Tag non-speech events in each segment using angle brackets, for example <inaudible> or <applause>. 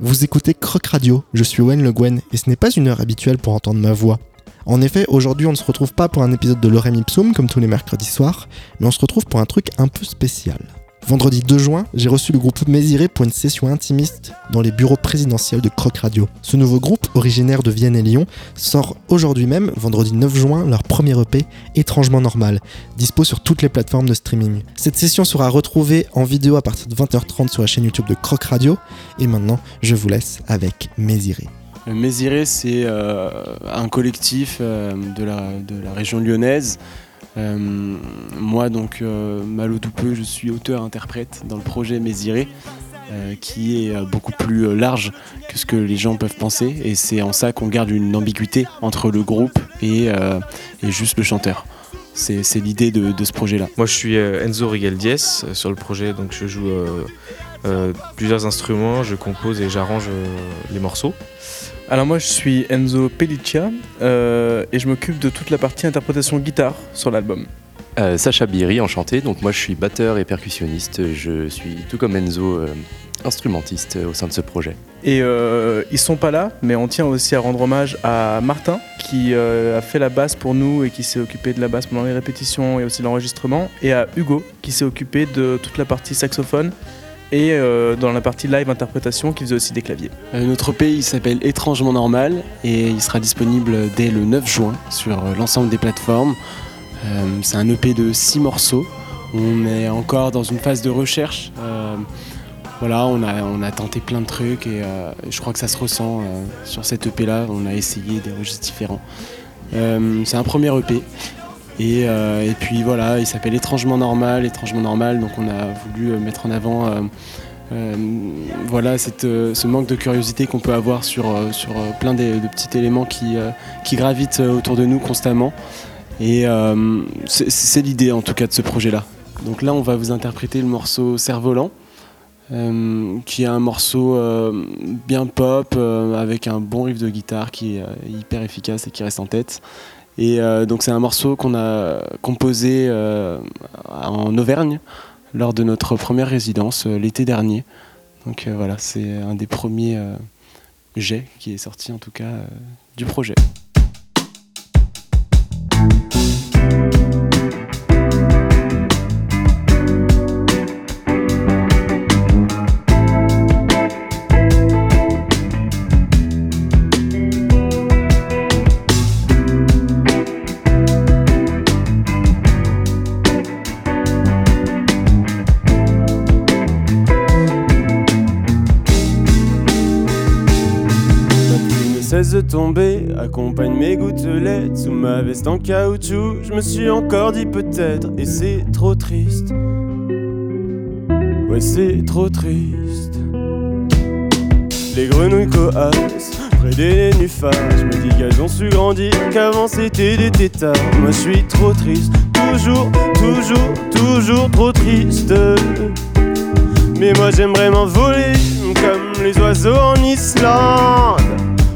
Vous écoutez Croc Radio, je suis Owen Le Gwen et ce n'est pas une heure habituelle pour entendre ma voix. En effet, aujourd'hui on ne se retrouve pas pour un épisode de Lorem Ipsum comme tous les mercredis soirs, mais on se retrouve pour un truc un peu spécial. Vendredi 2 juin, j'ai reçu le groupe Mésiré pour une session intimiste dans les bureaux présidentiels de Croc Radio. Ce nouveau groupe, originaire de Vienne et Lyon, sort aujourd'hui même, vendredi 9 juin, leur premier EP, Étrangement Normal, dispo sur toutes les plateformes de streaming. Cette session sera retrouvée en vidéo à partir de 20h30 sur la chaîne YouTube de Croc Radio, et maintenant, je vous laisse avec Mésiré. Mésiré, c'est euh, un collectif euh, de, la, région lyonnaise euh, moi, donc, euh, Malo Doupeux, je suis auteur-interprète dans le projet Mésiré. Euh, qui est beaucoup plus large que ce que les gens peuvent penser et c'est en ça qu'on garde une ambiguïté entre le groupe et, juste le chanteur. C'est l'idée de, ce projet-là. Moi je suis Enzo Rigaldies sur le projet, donc je joue plusieurs instruments, je compose et j'arrange les morceaux. Alors moi je suis Enzo Pelliccia euh, et je m'occupe de toute la partie interprétation guitare sur l'album. Euh, Sacha Biri, enchanté. Donc moi je suis batteur et percussionniste. Je suis tout comme Enzo euh, instrumentiste au sein de ce projet. Et ils sont pas là, mais on tient aussi à rendre hommage à Martin qui a fait la basse pour nous et qui s'est occupé de la basse pendant les répétitions et aussi l'enregistrement, et à Hugo qui s'est occupé de toute la partie saxophone et euh, dans la partie live interprétation qui faisait aussi des claviers. Euh, notre pays s'appelle Étrangement Normal et il sera disponible dès le 9 juin sur euh, l'ensemble des plateformes. c'est un EP de 6 morceaux. On est encore dans une phase de recherche. voilà, on a, on a tenté plein de trucs et je crois que ça se ressent sur cet EP là. On a essayé des registres différents. c'est un premier EP euh, et, puis voilà, il s'appelle Étrangement Normal, Étrangement Normal, donc on a voulu euh, mettre en avant euh, voilà, ce manque de curiosité qu'on peut avoir sur, sur plein de, petits éléments qui, qui gravitent autour de nous constamment. Et c'est l'idée en tout cas de ce projet-là. Donc là, on va vous interpréter le morceau Cerf-Volant. qui est un morceau bien pop avec un bon riff de guitare qui est hyper efficace et qui reste en tête. Et euh, donc c'est un morceau qu'on a composé euh, en Auvergne lors de notre première résidence euh, l'été dernier. Donc voilà, c'est un des premiers jets qui est sorti en tout cas du projet. Accompagne mes gouttelettes sous ma veste en caoutchouc. Je me suis encore dit peut-être, et c'est trop triste. Ouais, c'est trop triste. Les grenouilles coassent près des nénuphars. Je me dis qu'elles ont su grandir, qu'avant c'était des tétards. Moi je suis trop triste, toujours, toujours, toujours trop triste. Mais moi j'aimerais m'envoler comme les oiseaux en Islande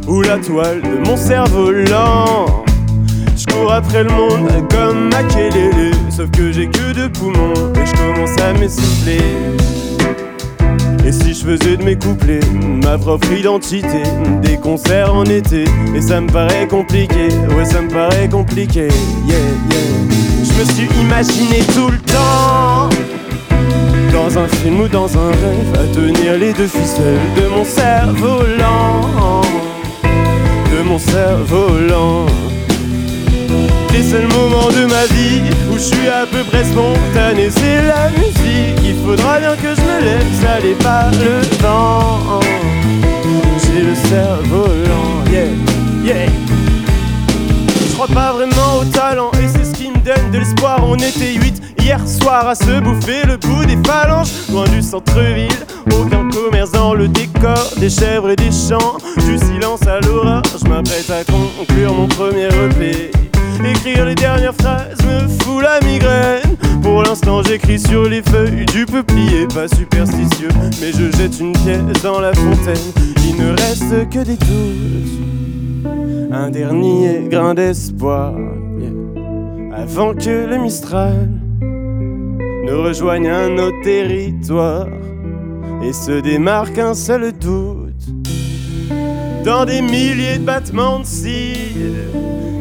ou la toile de mon cerveau lent. Je cours après le monde comme Makelele, sauf que j'ai que deux poumons et je commence à m'essouffler. Et si je faisais de mes couplets ma propre identité, des concerts en été, et ça me paraît compliqué, ouais ça me paraît compliqué, yeah yeah. Je me suis imaginé tout le temps dans un film ou dans un rêve à tenir les deux ficelles de mon cerveau lent mon cerf-volant. Les seuls moments de ma vie où je suis à peu près spontané, c'est la musique. Il faudra bien que je me laisse aller par le vent. J'ai le cerf-volant, yeah, yeah. Je crois pas vraiment au talent et c'est ce qui me donne de l'espoir. On était huit hier soir à se bouffer le bout des phalanges, loin du centre-ville. Aucun commerce dans le décor, des chèvres et des champs, du silence à l'orage. Je m'apprête à conclure mon premier EP. Écrire les dernières phrases me fout la migraine. Pour l'instant, j'écris sur les feuilles du peuplier, pas superstitieux, mais je jette une pièce dans la fontaine. Il ne reste que des doutes, un dernier grain d'espoir, avant que le Mistral ne rejoigne un autre territoire. Et se démarque un seul doute. Dans des milliers de battements de cils,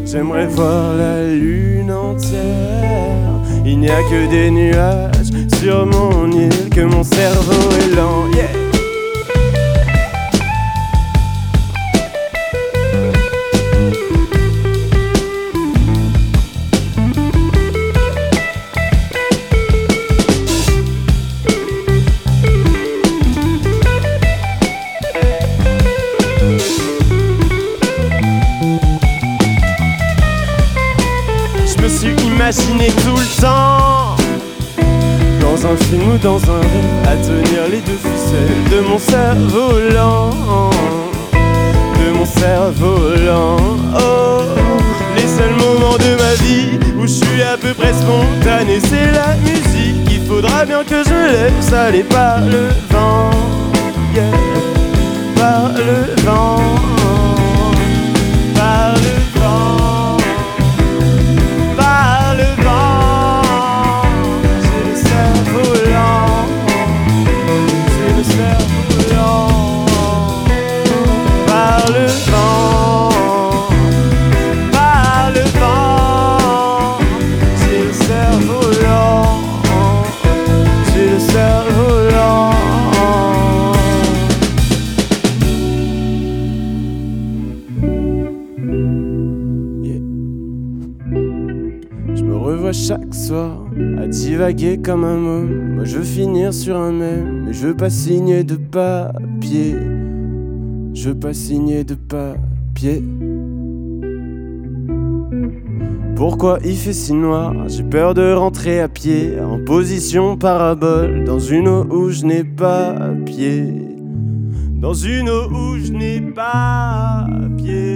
j'aimerais voir la lune entière. Il n'y a que des nuages sur mon île, que mon cerveau est lent. Dans un rêve À tenir les deux ficelles de mon cerveau lent De mon cerveau lent Oh Les seuls moments de ma vie Où je suis à peu près spontané C'est la musique. Il faudra bien que je laisse aller par le vent. Par le vent Chaque soir à divaguer comme un môme. Moi je veux finir sur un même, mais je veux pas signer de papier. Je veux pas signer de papier. Pourquoi il fait si noir? J'ai peur de rentrer à pied, en position parabole, dans une eau où je n'ai pas pied. Dans une eau où je n'ai pas pied.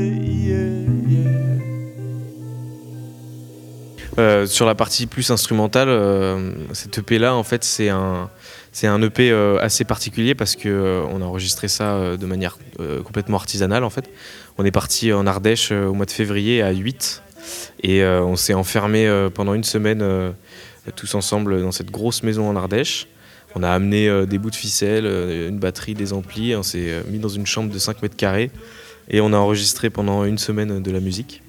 Euh, sur la partie plus instrumentale, euh, cette EP là, en fait, c'est un, c'est un EP euh, assez particulier parce que on a enregistré ça de manière complètement artisanale. En fait, on est parti en Ardèche au mois de février à 8 et on s'est enfermé pendant une semaine tous ensemble dans cette grosse maison en Ardèche. On a amené des bouts de ficelle, une batterie, des amplis. On s'est mis dans une chambre de 5 mètres carrés et on a enregistré pendant une semaine de la musique.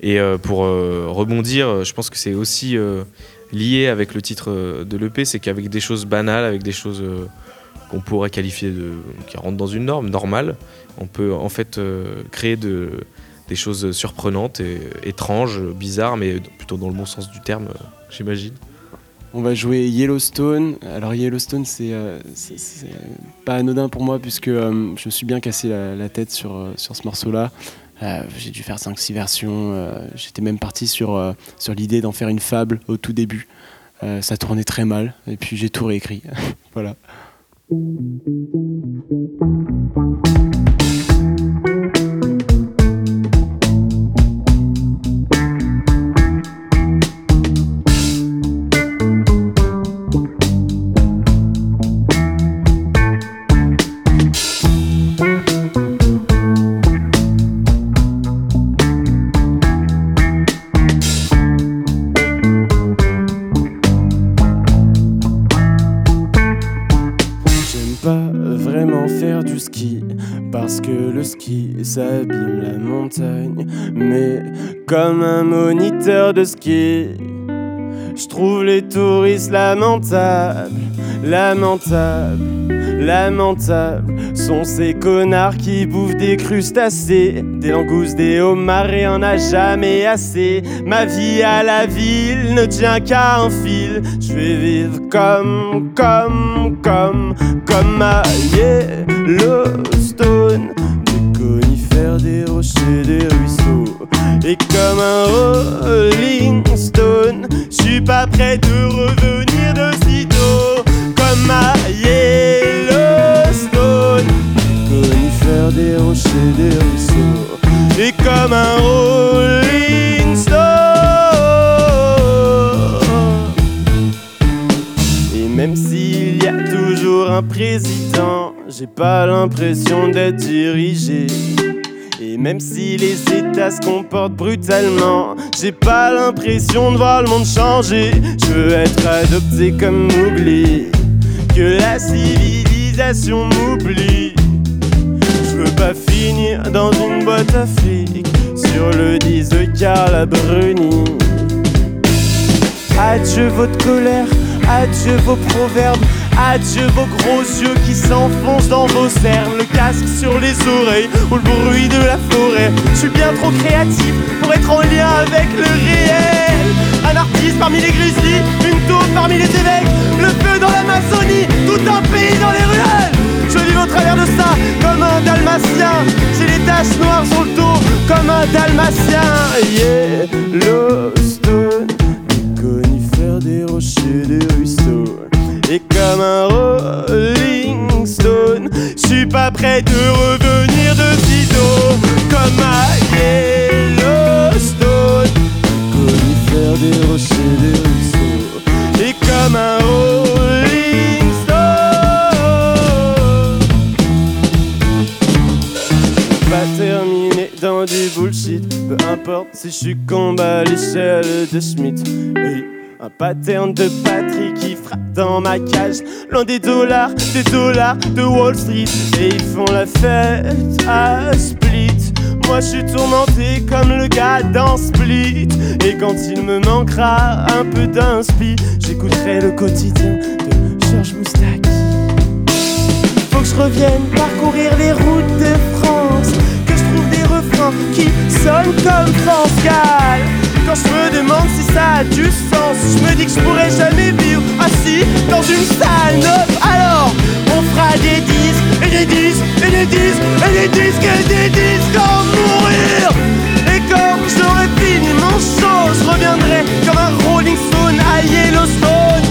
Et euh, pour euh, rebondir, euh, je pense que c'est aussi lié avec le titre de l'EP, c'est qu'avec des choses banales, avec des choses qu'on pourrait qualifier de qui rentrent dans une norme normale, on peut en fait créer de, des choses surprenantes et étranges, bizarres, mais plutôt dans le bon sens du terme, j'imagine. On va jouer Yellowstone. Alors Yellowstone, c'est pas anodin pour moi puisque je me suis bien cassé la, tête sur, sur ce morceau-là. Euh, J'ai dû faire 5-6 versions. euh, J'étais même parti sur, euh, sur l'idée d'en faire une fable au tout début. Ça tournait très mal et puis j'ai tout réécrit. <laughs> voilà. Je trouve les touristes lamentables, lamentables, lamentables. Sont ces connards qui bouffent des crustacés, des langoustes, des homards et en a jamais assez. Ma vie à la ville ne tient qu'à un fil. Je vais vivre comme, comme, comme, comme à Yellowstone. Des conifères, des rochers, des ruisseaux. Et comme un Rolling Stone, je suis pas prêt de revenir de sitôt. Comme à Yellowstone. Des conifères, des rochers, des ruisseaux. Et comme un Rolling Stone. Et même s'il y a toujours un président, j'ai pas l'impression d'être dirigé. Même si les États se comportent brutalement, j'ai pas l'impression de voir le monde changer. Je veux être adopté comme Mowgli, que la civilisation m'oublie. Je veux pas finir dans une boîte à fric sur le 10 de Carla Bruni. Adieu votre colère, adieu vos proverbes, adieu vos gros yeux qui s'enfoncent dans vos cernes, le casque sur les oreilles ou le bruit de la forêt. Je suis bien trop créatif pour être en lien avec le réel. Un artiste parmi les grizzlies, une taupe parmi les évêques, le feu dans l'Amazonie, tout un pays dans les ruelles. Je vis au travers de ça comme un dalmatien. J'ai les taches noires sur le dos comme un dalmatien. Yellowstone, Rolling Stone, je suis pas prêt de revenir de sitôt. Comme à Yellowstone, conifères, des rochers, des ruisseaux. Et comme un Rolling Stone. Pas terminé dans du bullshit, peu importe si je suis combat à l'échelle de Schmidt. Hey, un pattern de patrie dans ma cage, loin des dollars, des dollars de Wall Street. Et ils font la fête à Split. Moi je suis tourmenté comme le gars dans Split. Et quand il me manquera un peu d'inspi, j'écouterai le quotidien de Georges Moustaki. Faut que je revienne parcourir les routes de France Que je trouve des refrains qui sonnent comme France Gall Quand je me demande si ça a du sens. Je me dis que je pourrais jamais vivre assis dans une salle neuve. Alors on fera des disques et des disques et des disques et des disques et des disques en mourir. Et quand j'aurai fini mon show Je reviendrai comme un Rolling Stone à Yellowstone.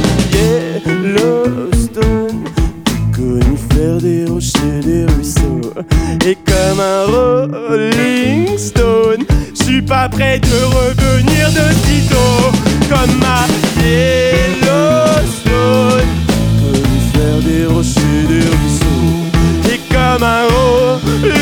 Yellowstone conifères, des rochers, des ruisseaux. Et comme un Rolling Stone, pas prêt de revenir de sitôt. Comme à Yellowstone, conifères, des rochers, des ruisseaux. Et comme un Rolling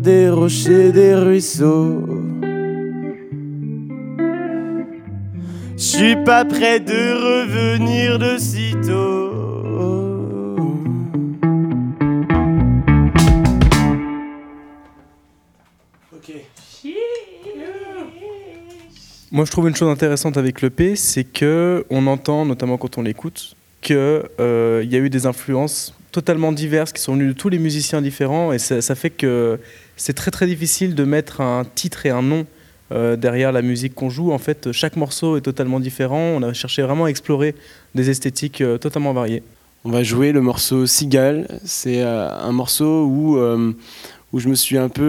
des rochers, des ruisseaux. Je suis pas prêt de revenir de sitôt. Moi, je trouve une chose intéressante avec l'EP, c'est que on entend, notamment quand on l'écoute, qu'il il y a eu des influences totalement diverses qui sont venues de tous les musiciens différents, et ça, fait que c'est très très difficile de mettre un titre et un nom euh, derrière la musique qu'on joue. En fait, chaque morceau est totalement différent. On a cherché vraiment à explorer des esthétiques euh, totalement variées. On va jouer le morceau Cigale. C'est euh, un morceau où, où je me suis un peu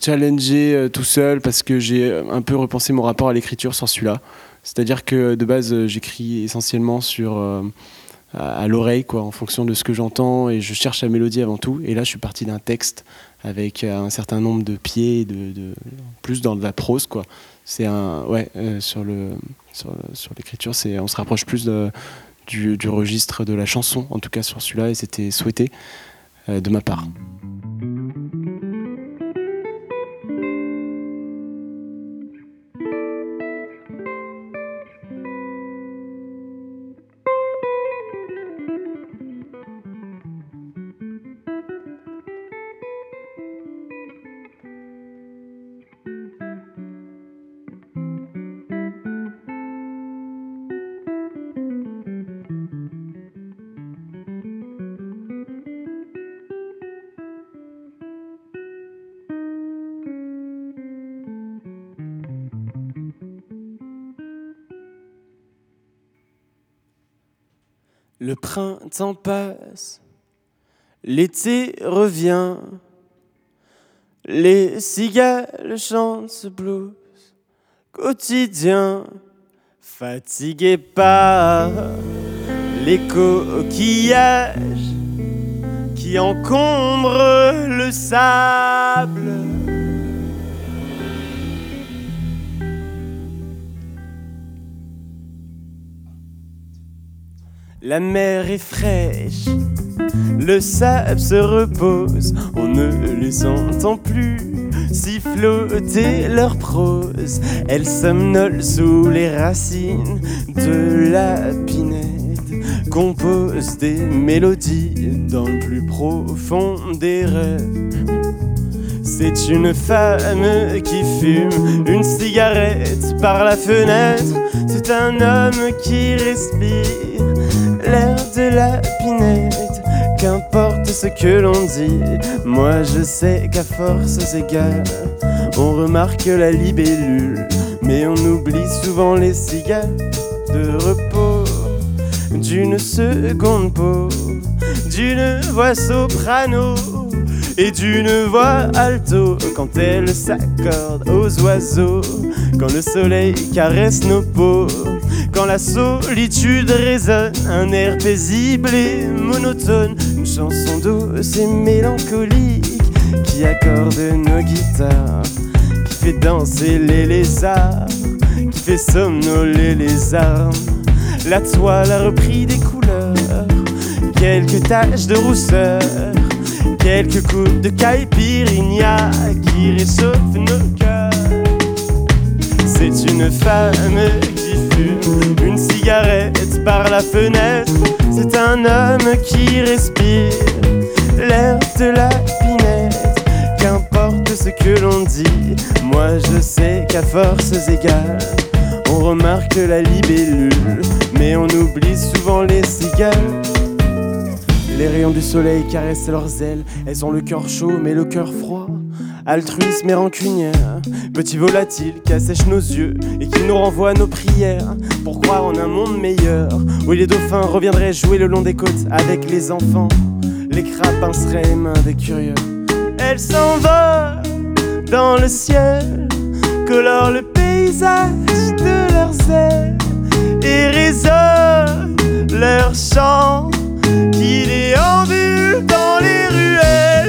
challengé tout seul parce que j'ai un peu repensé mon rapport à l'écriture sur celui-là. C'est-à-dire que de base, j'écris essentiellement sur, à, l'oreille, quoi, en fonction de ce que j'entends, et je cherche la mélodie avant tout. Et là, je suis parti d'un texte avec euh, un certain nombre de pieds, de- plus dans de la prose, quoi. C'est un, ouais, euh, sur le, sur, sur l'écriture, c'est, on se rapproche plus de, du, du registre de la chanson, en tout cas sur celui-là, et c'était souhaité euh, de ma part. Le printemps passe, l'été revient, les cigales chantent ce blues quotidien, fatigué par les coquillages qui encombrent le sable. La mer est fraîche, le sable se repose, on ne les entend plus siffloter leur prose. Elles somnolent sous les racines de la pinède, composent des mélodies dans le plus profond des rêves. C'est une femme qui fume une cigarette par la fenêtre. C'est un homme qui respire l'air de la pinette. Qu'importe ce que l'on dit, moi je sais qu'à forces égales, on remarque la libellule, mais on oublie souvent les cigales de repos. D'une seconde peau, d'une voix soprano et d'une voix alto. Quand elle s'accorde aux oiseaux, quand le soleil caresse nos peaux, quand la solitude résonne, un air paisible et monotone, une chanson douce et mélancolique qui accorde nos guitares, qui fait danser les lézards, qui fait somnoler les armes. La toile a repris des couleurs, quelques taches de rousseur. Quelques coups de caipirinha qui réchauffent nos cœurs. C'est une femme une cigarette par la fenêtre. C'est un homme qui respire l'air de la pinette. Qu'importe ce que l'on dit, moi je sais qu'à forces égales, on remarque la libellule, mais on oublie souvent les cigales. Les rayons du soleil caressent leurs ailes, elles ont le cœur chaud mais le cœur froid. Altruisme et rancunière, petit volatile qui assèche nos yeux et qui nous renvoie nos prières pour croire en un monde meilleur où les dauphins reviendraient jouer le long des côtes avec les enfants. Les crabes pinceraient les mains des curieux. Elles s'envolent dans le ciel, colorent le paysage de leurs ailes et résonnent leurs chants qui déambulent dans les ruelles.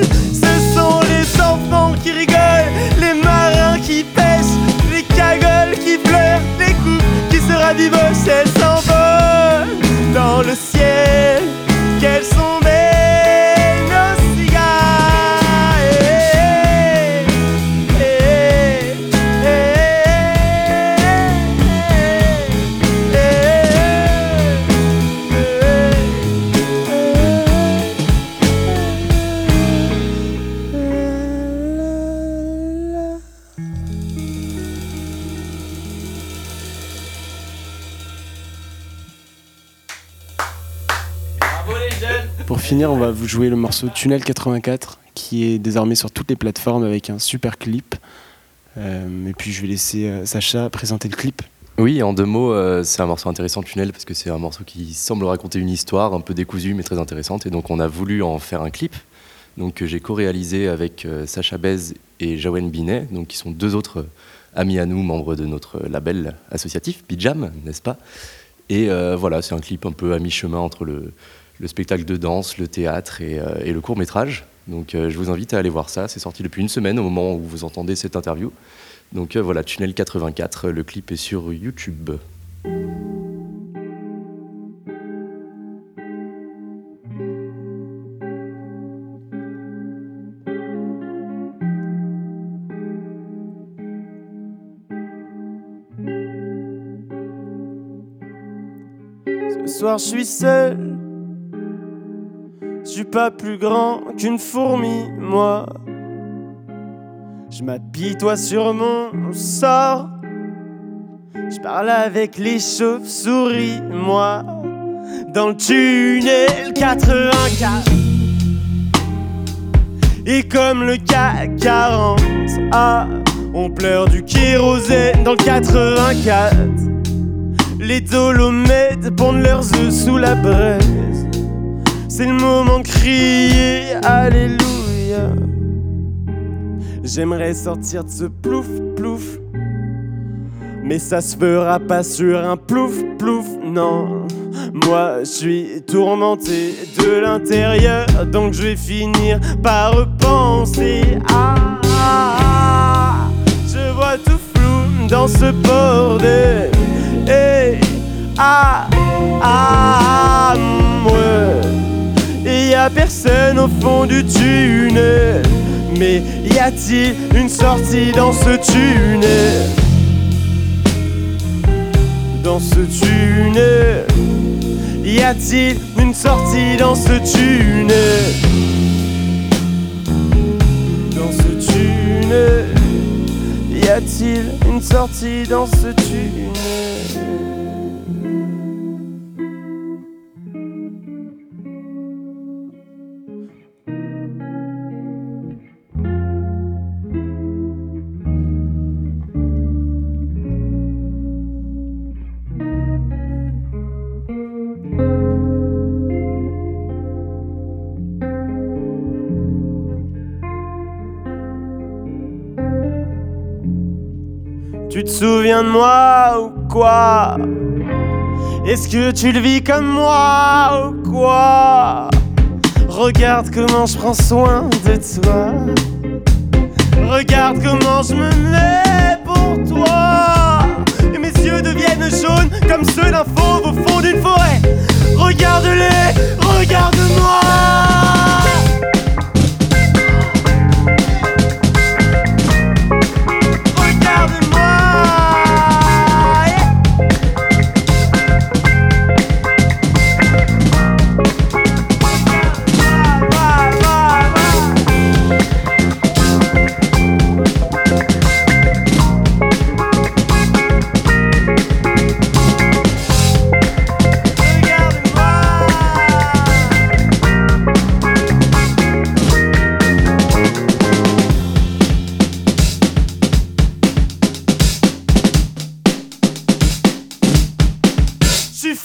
Les enfants qui rigolent, les marins qui pêchent, les cagoles qui pleurent, les couples qui se ravibochent. Elles s'envolent dans le ciel. Quelles sont on va vous jouer le morceau Tunnel 84 qui est désormais sur toutes les plateformes avec un super clip. Euh, et puis je vais laisser euh, Sacha présenter le clip. Oui, en deux mots, euh, c'est un morceau intéressant, Tunnel, parce que c'est un morceau qui semble raconter une histoire un peu décousue mais très intéressante. Et donc on a voulu en faire un clip donc, que j'ai co-réalisé avec Sacha Bez et Jawen Binet, donc, qui sont deux autres amis à nous, membres de notre label associatif, Pijam, n'est-ce pas? Et voilà, c'est un clip un peu à mi-chemin entre le, le spectacle de danse, le théâtre et, euh, le court métrage. Donc euh, je vous invite à aller voir ça. C'est sorti depuis une semaine au moment où vous entendez cette interview. Donc euh, voilà, Tunnel 84, le clip est sur YouTube. Ce soir, je suis seul. Suis pas plus grand qu'une fourmi, moi. Je m'apitoie sur mon sort. Je parle avec les chauves-souris, moi. Dans le tunnel 84. Et comme le CAC 40, ah, on pleure du kérosène dans le 84. Les dolomèdes pondent leurs œufs sous la brèche. C'est le moment de crier Alléluia. J'aimerais sortir de ce plouf plouf, mais ça se fera pas sur un plouf plouf, non. Moi, je suis tourmenté de l'intérieur, donc je vais finir par repenser. Ah, ah, ah. je vois tout flou dans ce bordel. Hey, ah, ah, ouais. Y a personne au fond du tunnel. Mais y a-t-il une sortie dans ce tunnel? Dans ce tunnel. Y a-t-il une sortie dans ce tunnel? Dans ce tunnel. Y a-t-il une sortie dans ce tunnel? Souviens de moi ou quoi? Est-ce que tu le vis comme moi ou quoi? Regarde comment je prends soin de toi. Regarde comment je me mets pour toi. Et mes yeux deviennent jaunes comme ceux d'un fauve au fond d'une forêt. Regarde-les. Regarde-moi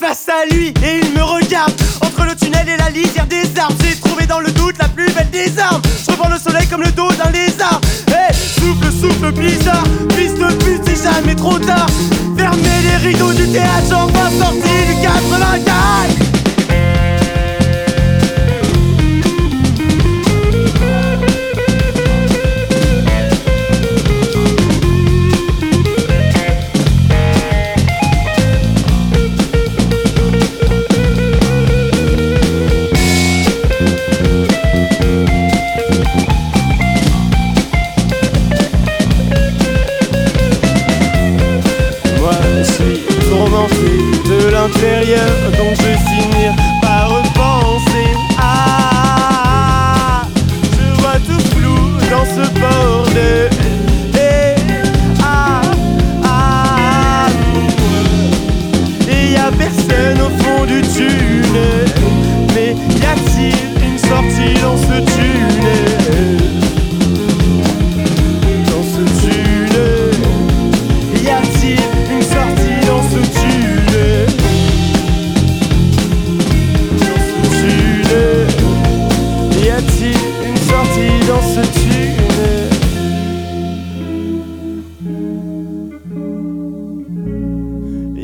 face à lui et il me regarde. Entre le tunnel et la lisière des arbres J'ai trouvé dans le doute la plus belle des armes. Je reprends le soleil comme le dos d'un lézard. Hey, souffle, souffle bizarre. Fils de pute, c'est jamais trop tard. Fermez les rideaux du théâtre J'en vois sortir du 84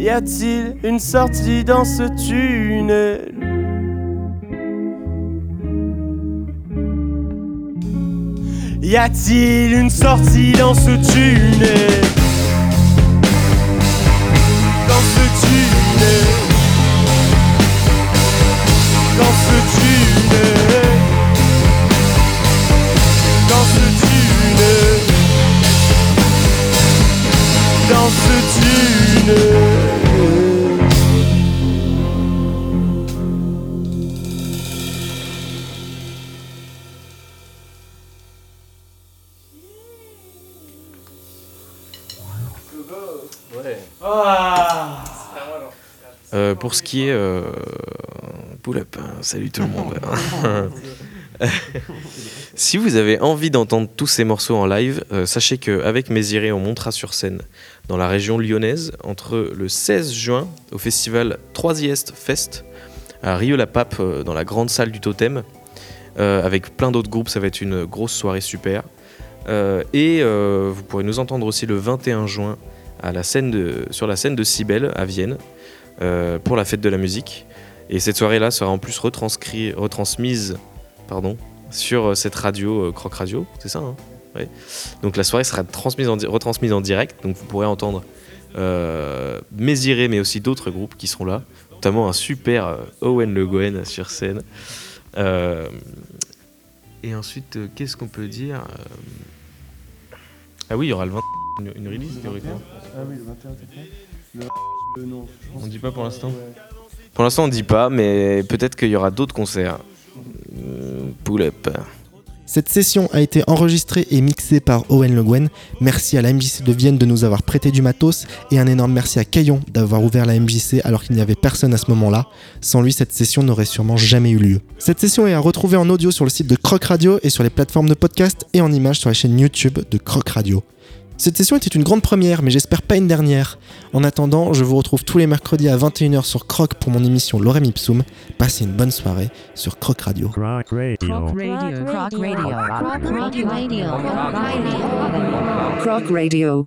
Y a-t-il une sortie dans ce tunnel? Y a-t-il une sortie dans ce tunnel? Dans ce tunnel, dans ce tunnel, dans ce tunnel, dans ce tunnel. Pour ce qui est. Euh... hein. salut tout le monde. <laughs> <laughs> si vous avez envie d'entendre tous ces morceaux en live, euh, sachez qu'avec Méziré, on montera sur scène dans la région lyonnaise entre le 16 juin au festival 3 Est Fest à Rio-la-Pape, euh, dans la grande salle du Totem, euh, avec plein d'autres groupes. Ça va être une grosse soirée super. Et vous pourrez nous entendre aussi le 21 juin à la scène de, sur la scène de Cybèle à Vienne pour la fête de la musique. Et cette soirée-là sera en plus retranscrit- retransmise pardon, sur euh, cette radio, euh, Croc Radio, c'est ça hein? Ouais. Donc la soirée sera transmise en retransmise en direct, donc vous pourrez entendre euh, Mésiré, mais aussi d'autres groupes qui seront là, notamment un super euh, Owen Le Gouen sur scène. Euh, et ensuite, euh, qu'est-ce qu'on peut dire Euh, Ah oui, il y aura le 20 une, une release théoriquement. Ah oui, le 21 Le non, On dit pas pour l'instant Ouais. Pour l'instant, on dit pas, mais peut-être qu'il y aura d'autres concerts. Euh, Pull up. Cette session a été enregistrée et mixée par Owen Le Gouen. Merci à la MJC de Vienne de nous avoir prêté du matos et un énorme merci à Caillon d'avoir ouvert la MJC alors qu'il n'y avait personne à ce moment-là. Sans lui, cette session n'aurait sûrement jamais eu lieu. Cette session est à retrouver en audio sur le site de Croc Radio et sur les plateformes de podcast et en images sur la chaîne YouTube de Croc Radio. Cette session était une grande première, mais j'espère pas une dernière. En attendant, je vous retrouve tous les mercredis à 21h sur Croc pour mon émission Lorem Ipsum. Passez une bonne soirée sur Croc Radio. Croc Radio. Croc Radio. Croc Radio. Croc Radio. Croc Radio.